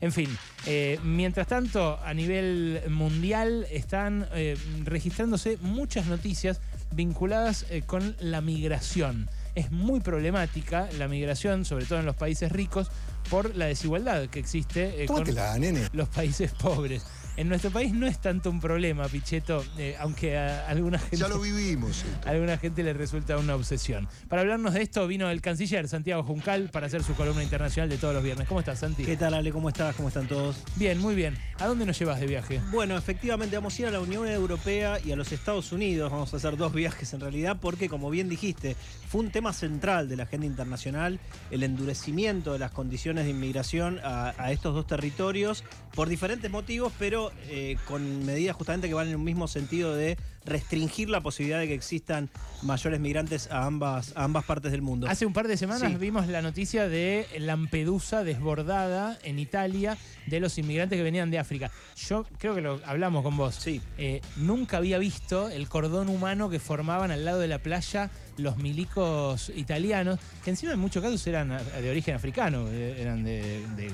En fin, eh, mientras tanto, a nivel mundial están eh, registrándose muchas noticias vinculadas eh, con la migración. Es muy problemática la migración, sobre todo en los países ricos, por la desigualdad que existe con nene. los países pobres. En nuestro país no es tanto un problema, Pichetto, eh, aunque a alguna gente... Ya lo vivimos. esto. A alguna gente le resulta una obsesión. Para hablarnos de esto vino el canciller Santiago Juncal para hacer su columna internacional de todos los viernes. ¿Cómo estás, Santi? ¿Qué tal, Ale? ¿Cómo estás? ¿Cómo están todos? Bien, muy bien. ¿A dónde nos llevas de viaje? Bueno, efectivamente vamos a ir a la Unión Europea y a los Estados Unidos. Vamos a hacer dos viajes en realidad porque, como bien dijiste, fue un tema central de la agenda internacional el endurecimiento de las condiciones de inmigración a, a estos dos territorios por diferentes motivos, pero eh, con medidas justamente que van en un mismo sentido de restringir la posibilidad de que existan mayores migrantes a ambas, a ambas partes del mundo. Hace un par de semanas Sí. vimos la noticia de Lampedusa desbordada en Italia de los inmigrantes que venían de África. Yo creo que lo hablamos con vos. Sí. Eh, nunca había visto el cordón humano que formaban al lado de la playa los milicos italianos, que encima en muchos casos eran de origen africano, eh, eran de, de-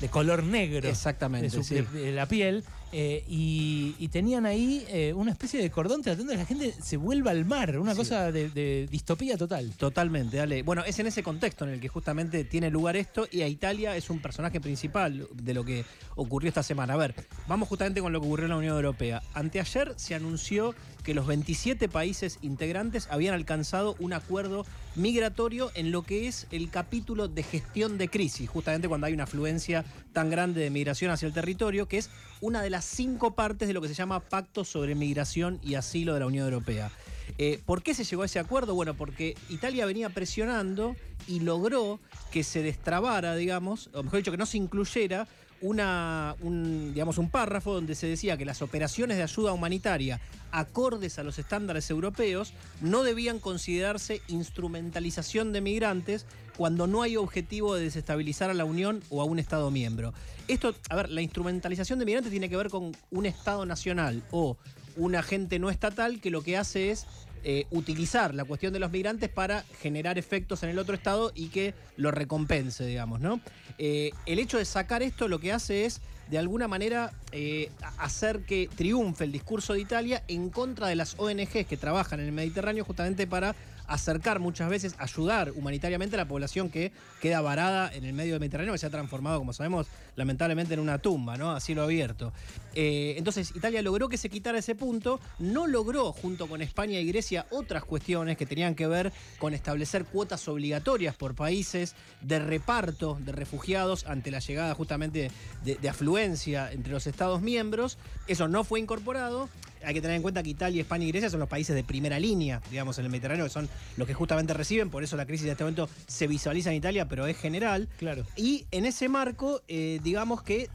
de color negro. Exactamente, de, su- sí. de- de la piel. eh, y, y tenían ahí eh, una especie de cordón tratando de que la gente se vuelva al mar. Una Sí. cosa de, de distopía total. Totalmente, Ale. Bueno, es en ese contexto en el que justamente tiene lugar esto y a Italia es un personaje principal de lo que ocurrió esta semana. A ver, vamos justamente con lo que ocurrió en la Unión Europea. Anteayer se anunció que los 27 países integrantes habían alcanzado un acuerdo migratorio en lo que es el capítulo de gestión de crisis, justamente cuando hay una afluencia tan grande de migración hacia el territorio, que es una de las cinco partes de lo que se llama Pacto sobre Migración y Asilo de la Unión Europea. Eh, ¿Por qué se llegó a ese acuerdo? Bueno, porque Italia venía presionando y logró que se destrabara, digamos, o mejor dicho, que no se incluyera una, un, digamos, un párrafo donde se decía que las operaciones de ayuda humanitaria acordes a los estándares europeos no debían considerarse instrumentalización de migrantes cuando no hay objetivo de desestabilizar a la Unión o a un Estado miembro. Esto, a ver, la instrumentalización de migrantes tiene que ver con un Estado nacional o un agente no estatal que lo que hace es eh, utilizar la cuestión de los migrantes para generar efectos en el otro estado y que lo recompense, digamos, ¿no? Eh, el hecho de sacar esto lo que hace es, de alguna manera, eh, hacer que triunfe el discurso de Italia en contra de las ONGs que trabajan en el Mediterráneo justamente para acercar muchas veces, ayudar humanitariamente a la población que queda varada en el medio del Mediterráneo, que se ha transformado, como sabemos, lamentablemente en una tumba, ¿no? A cielo abierto. Eh, entonces, Italia logró que se quitara ese punto, no logró, junto con España y Grecia, otras cuestiones que tenían que ver con establecer cuotas obligatorias por países de reparto de refugiados ante la llegada justamente de, de afluencia entre los Estados miembros. Eso no fue incorporado. Hay que tener en cuenta que Italia, España y Grecia son los países de primera línea, digamos, en el Mediterráneo, que son los que justamente reciben, por eso la crisis de este momento se visualiza en Italia, pero es general. Claro. Y en ese marco, eh, digamos que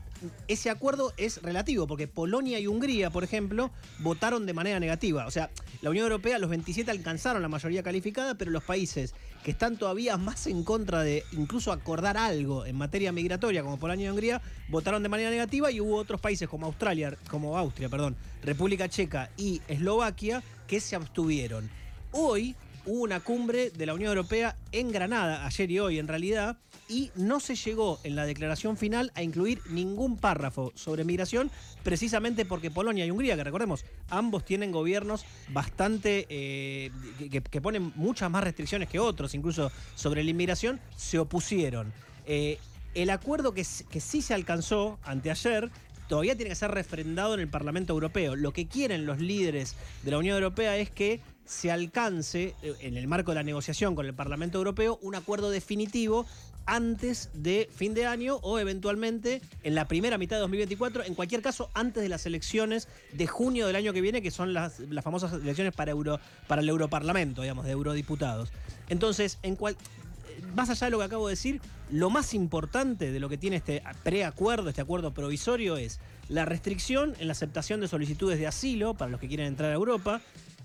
ese acuerdo es relativo, porque Polonia y Hungría, por ejemplo, votaron de manera negativa. O sea, la Unión Europea, los 27 alcanzaron la mayoría calificada, pero los países que están todavía más en contra de incluso acordar algo en materia migratoria, como Polonia y Hungría, votaron de manera negativa y hubo otros países como Australia, como Austria, perdón, República Checa y Eslovaquia que se abstuvieron. Hoy hubo una cumbre de la Unión Europea en Granada, ayer y hoy en realidad, y no se llegó en la declaración final a incluir ningún párrafo sobre migración, precisamente porque Polonia y Hungría, que recordemos, ambos tienen gobiernos bastante eh, que, ponen muchas más restricciones que otros, incluso sobre la inmigración, se opusieron. Eh, el acuerdo que, que sí se alcanzó anteayer todavía tiene que ser refrendado en el Parlamento Europeo. Lo que quieren los líderes de la Unión Europea es que se alcance, eh, en el marco de la negociación con el Parlamento Europeo, un acuerdo definitivo antes de fin de año o eventualmente en la primera mitad de 2024, en cualquier caso antes de las elecciones de junio del año que viene, que son las, las famosas elecciones para, Euro, para el Europarlamento, digamos, de eurodiputados. Entonces, en cual, más allá de lo que acabo de decir, lo más importante de lo que tiene este preacuerdo, este acuerdo provisorio, es la restricción en la aceptación de solicitudes de asilo para los que quieren entrar a Europa,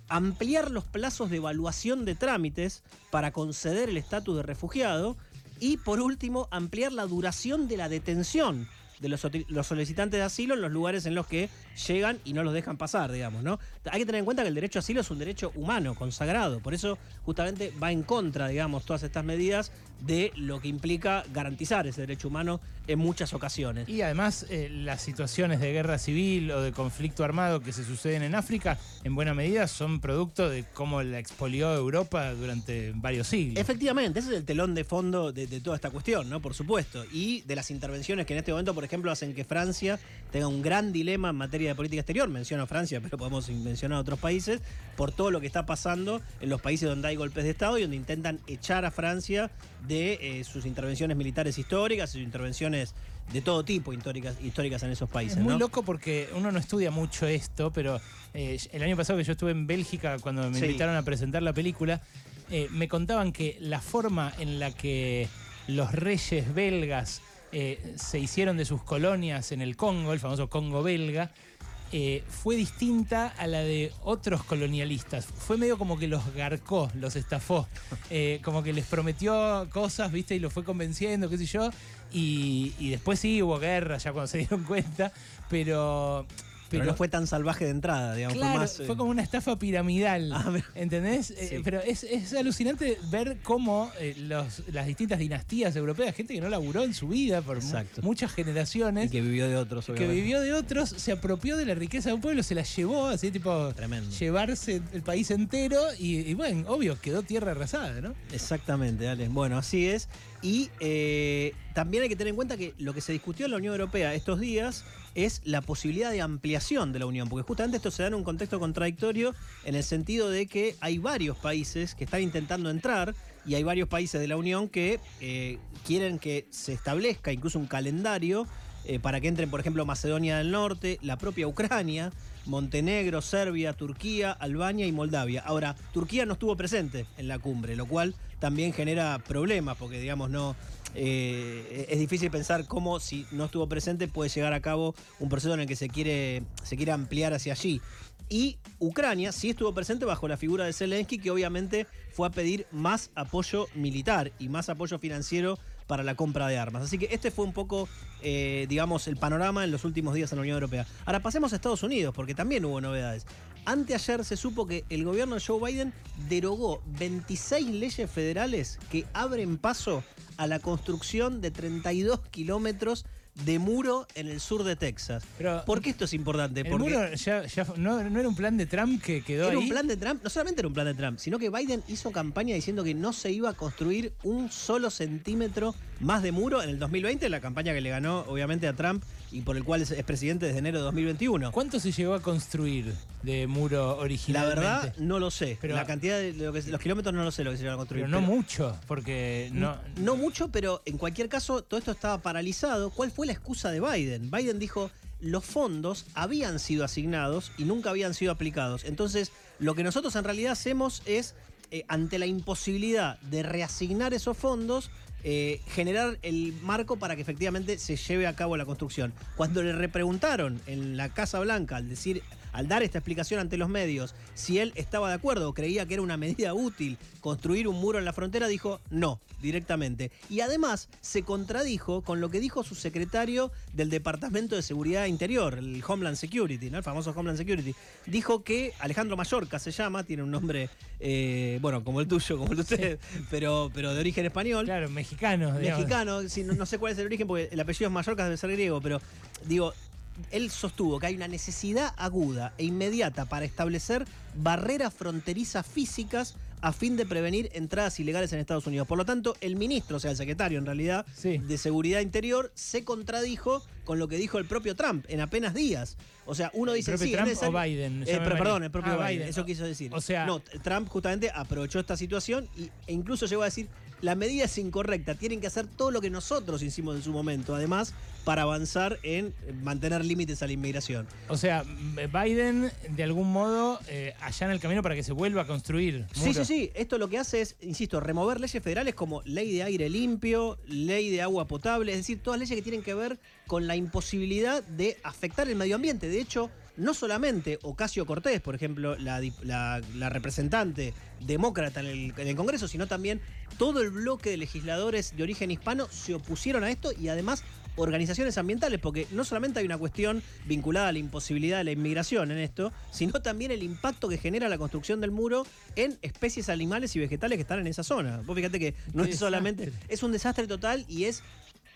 ampliar los plazos de evaluación de trámites para conceder el estatus de refugiado y, por último, ampliar la duración de la detención de los, solicitantes de asilo en los lugares en los que llegan y no los dejan pasar, digamos, ¿no? Hay que tener en cuenta que el derecho a asilo es un derecho humano, consagrado, por eso justamente va en contra, digamos, todas estas medidas de lo que implica garantizar ese derecho humano en muchas ocasiones. Y además eh, las situaciones de guerra civil o de conflicto armado que se suceden en África, en buena medida son producto de cómo la expolió Europa durante varios siglos. Efectivamente, ese es el telón de fondo de, de toda esta cuestión, ¿no? Por supuesto. Y de las intervenciones que en este momento, por ejemplo, hacen que Francia tenga un gran dilema en materia de política exterior. Menciono a Francia, pero podemos mencionar a otros países, por todo lo que está pasando en los países donde hay golpes de Estado y donde intentan echar a Francia de eh, sus intervenciones militares históricas, sus intervenciones de todo tipo históricas, históricas en esos países. Es muy ¿no? loco porque uno no estudia mucho esto, pero eh, el año pasado que yo estuve en Bélgica cuando me Sí. invitaron a presentar la película, eh, me contaban que la forma en la que los reyes belgas eh, se hicieron de sus colonias en el Congo, el famoso Congo belga, eh, fue distinta a la de otros colonialistas. Fue medio como que los garcó, los estafó. Eh, como que les prometió cosas, ¿viste? Y los fue convenciendo, qué sé yo. Y, y después sí hubo guerra, ya cuando se dieron cuenta. Pero. Pero, no fue tan salvaje de entrada, digamos. Claro, fue más. fue eh, como una estafa piramidal. Ah, mira. ¿Entendés? Eh, pero es, es alucinante ver cómo eh, los- las distintas dinastías europeas, gente que no laburó en su vida por muchas y generaciones, que vivió de otros, que vivió de otros, se apropió de la riqueza de un pueblo, se la llevó, así tipo Tremendo. llevarse el país entero y, y bueno, obvio, quedó tierra arrasada, ¿no? Exactamente, Ale. Bueno, así es. Y también hay que tener en cuenta que lo que se discutió en la Unión Europea estos días es la posibilidad de ampliación de la Unión, porque justamente esto se da en un contexto contradictorio en el sentido de que hay varios países que están intentando entrar y hay varios países de la Unión que eh, quieren que se establezca incluso un calendario eh, para que entren, por ejemplo, Macedonia del Norte, la propia Ucrania, Montenegro, Serbia, Turquía, Albania y Moldavia. Ahora, Turquía no estuvo presente en la cumbre, lo cual también genera problemas, porque digamos, no. eh, es difícil pensar cómo si no estuvo presente puede llegar a cabo un proceso en el que se quiere, se quiere ampliar hacia allí. Y Ucrania sí estuvo presente bajo la figura de Zelensky, que obviamente fue a pedir más apoyo militar y más apoyo financiero para la compra de armas. Así que este fue un poco, eh, digamos, el panorama en los últimos días en la Unión Europea. Ahora pasemos a Estados Unidos, porque también hubo novedades. Anteayer se supo que el gobierno de Joe Biden derogó 26 leyes federales que abren paso a la construcción de 32 kilómetros de muro en el sur de Texas. Pero ¿Por qué esto es importante? el Porque muro ya, ya no, no era un plan de Trump que quedó era ahí. un plan de Trump, no solamente era un plan de Trump, sino que Biden hizo campaña diciendo que no se iba a construir un solo centímetro más de muro en el 2020, la campaña que le ganó obviamente a Trump y por el cual es, es presidente desde enero de 2021. ¿Cuánto se llegó a construir de muro La originalmente? verdad, no lo sé. Pero- la cantidad de lo que- los kilómetros no lo sé lo que se lleva a construir. Pero no mucho, porque no, No mucho, pero en cualquier caso todo esto estaba paralizado. ¿Cuál fue la excusa de Biden? Biden dijo, los fondos habían sido asignados y nunca habían sido aplicados. Entonces, lo que nosotros en realidad hacemos es, eh, ante la imposibilidad de reasignar esos fondos, eh, generar el marco para que efectivamente se lleve a cabo la construcción. Cuando le repreguntaron en la Casa Blanca, al decir, al dar esta explicación ante los medios, si él estaba de acuerdo o creía que era una medida útil construir un muro en la frontera, dijo no, directamente. Y además se contradijo con lo que dijo su secretario del Departamento de Seguridad Interior, el Homeland Security, ¿no? el famoso Homeland Security. Dijo que Alejandro Mallorca se llama, tiene un nombre, eh, bueno, como el tuyo, como el de usted, pero, pero de origen español Claro, digamos. mexicano, sí, no, no sé cuál es el origen porque el apellido es Mallorca, debe ser griego, pero digo, él sostuvo que hay una necesidad aguda e inmediata para establecer barreras fronterizas físicas a fin de prevenir entradas ilegales en Estados Unidos. Por lo tanto, el ministro, o sea, el secretario en realidad, Sí. de Seguridad Interior, se contradijo con lo que dijo el propio Trump en apenas días. O sea, uno ¿El dice, propio sí, Trump o Biden? Eh, pero, perdón, el propio Ah, Biden, Biden. eso quiso decir. O sea- no, Trump justamente aprovechó esta situación y- e incluso llegó a decir, la medida es incorrecta, tienen que hacer todo lo que nosotros hicimos en su momento, además, para avanzar en mantener límites a la inmigración. O sea, Biden de algún modo eh, allana el camino para que se vuelva a construir. Sí, sí, sí. Esto lo que hace es, insisto, remover leyes federales como ley de aire limpio, ley de agua potable, es decir, todas leyes que tienen que ver con la imposibilidad de afectar el medio ambiente. De hecho, no solamente Ocasio Cortés, por ejemplo, la, dip- la- la representante demócrata en el, en el Congreso, sino también todo el bloque de legisladores de origen hispano se opusieron a esto y además organizaciones ambientales, porque no solamente hay una cuestión vinculada a la imposibilidad de la inmigración en esto, sino también el impacto que genera la construcción del muro en especies animales y vegetales que están en esa zona. Vos fíjate que no es solamente, es un desastre total y es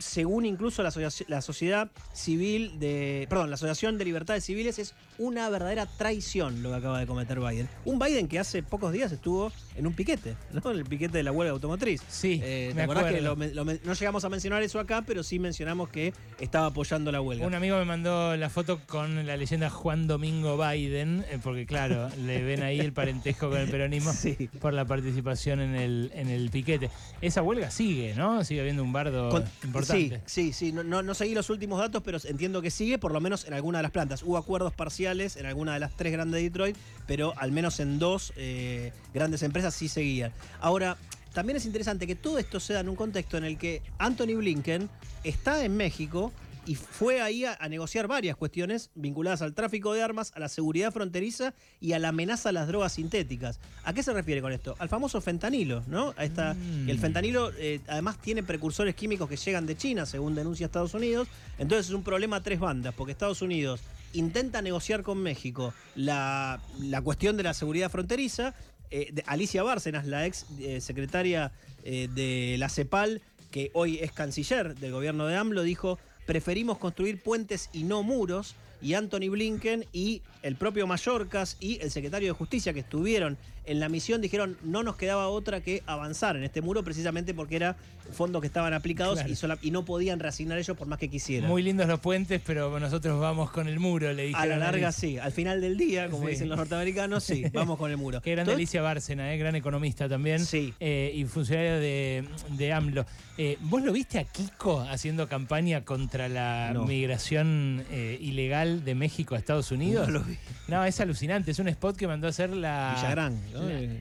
según incluso la, la sociedad civil de, perdón, la Asociación de Libertades Civiles es una verdadera traición lo que acaba de cometer Biden. Un Biden que hace pocos días estuvo en un piquete, ¿no? En el piquete de la huelga automotriz. Sí, Eh, ¿te me acordás que acuerdo. lo men- lo men- no llegamos a mencionar eso acá, pero sí mencionamos que estaba apoyando la huelga. Un amigo me mandó la foto con la leyenda Juan Domingo Biden, eh, porque claro, le ven ahí el parentesco con el peronismo Sí. por la participación en el, en el piquete. Esa huelga sigue, ¿no? Sigue habiendo un bardo Con- importante. Sí, sí, sí. No, no, no seguí los últimos datos, pero entiendo que sigue, por lo menos en alguna de las plantas. Hubo acuerdos parciales en alguna de las tres grandes de Detroit, pero al menos en dos eh, grandes empresas sí seguían. Ahora, también es interesante que todo esto se da en un contexto en el que Anthony Blinken está en México y fue ahí a, a negociar varias cuestiones vinculadas al tráfico de armas, a la seguridad fronteriza y a la amenaza a las drogas sintéticas. ¿A qué se refiere con esto? Al famoso fentanilo, ¿no? A esta, Mm. El fentanilo eh, además tiene precursores químicos que llegan de China, según denuncia Estados Unidos. Entonces es un problema a tres bandas, porque Estados Unidos intenta negociar con México la, la cuestión de la seguridad fronteriza. Eh, de- Alicia Bárcenas, la ex eh, secretaria de la CEPAL, que hoy es canciller del gobierno de AMLO, dijo, preferimos construir puentes y no muros. Y Anthony Blinken y el propio Mallorcas y el secretario de Justicia que estuvieron en la misión dijeron no nos quedaba otra que avanzar en este muro precisamente porque era fondos que estaban aplicados Claro. y, sola- y no podían reasignar ellos por más que quisieran. Muy lindos los puentes, pero nosotros vamos con el muro, le dije. a la larga sí, al final del día, como Sí. dicen los norteamericanos, sí, vamos con el muro. Qué Todo- Alicia Bárcena, eh, gran economista también. Sí. eh, y funcionaria de, de AMLO. Eh, ¿Vos lo viste a Kiko haciendo campaña contra la No. migración eh, ilegal de México a Estados Unidos? No lo vi. No, es alucinante. Es un spot que mandó a hacer la. Villagrán.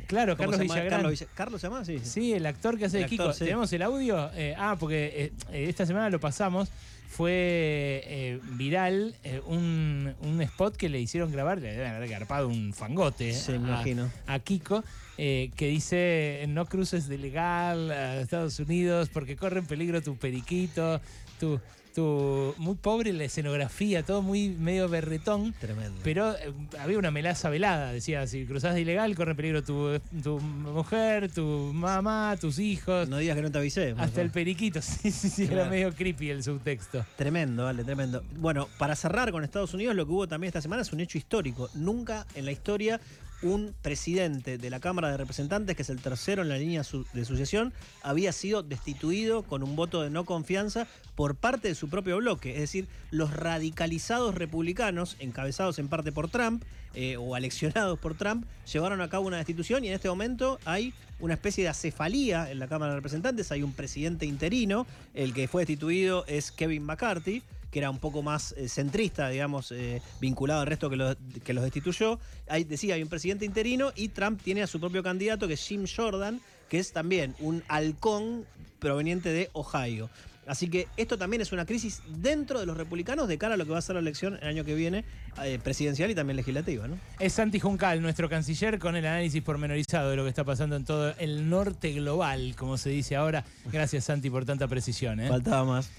Claro, ¿cómo Carlos? Villagrán. Carlos, Villa- ¿Carlos se llama? Sí. Sí, el actor que hace El de Kiko. sí. ¿Tenemos el audio? Eh, ah, porque eh, eh, esta semana lo pasamos. Fue eh, viral un, un spot que le hicieron grabar, le deben haber garpado un fangote Sí, a- imagino. a Kiko, que dice no cruces de legal a Estados Unidos porque corre en peligro tu periquito, tu, tu muy pobre la escenografía, todo muy medio berretón. Tremendo. Pero eh, había una melaza velada, decía, si cruzás de ilegal, corre peligro tu, tu mujer, tu mamá, tus hijos, no digas que no te avisé. hasta el periquito. Sí, sí, sí, era medio creepy el subtexto. Tremendo, vale, tremendo. Bueno, para cerrar con Estados Unidos, lo que hubo también esta semana es un hecho histórico. Nunca en la historia un presidente de la Cámara de Representantes, que es el tercero en la línea de sucesión, había sido destituido con un voto de no confianza por parte de su propio bloque. Es decir, los radicalizados republicanos, encabezados en parte por Trump, eh, o aleccionados por Trump, llevaron a cabo una destitución y en este momento hay una especie de acefalía en la Cámara de Representantes. Hay un presidente interino, el que fue destituido es Kevin McCarthy que era un poco más eh, centrista, digamos, eh, vinculado al resto que los, que los destituyó. Hay, decía, hay un presidente interino y Trump tiene a su propio candidato, que es Jim Jordan, que es también un halcón proveniente de Ohio. Así que esto también es una crisis dentro de los republicanos de cara a lo que va a ser la elección el año que viene, eh, presidencial y también legislativa, ¿no? Es Santi Juncal, nuestro canciller, con el análisis pormenorizado de lo que está pasando en todo el norte global, como se dice ahora. Gracias, Santi, por tanta precisión. ¿eh? Faltaba más.